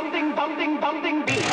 bumping, bumping, bumping beat.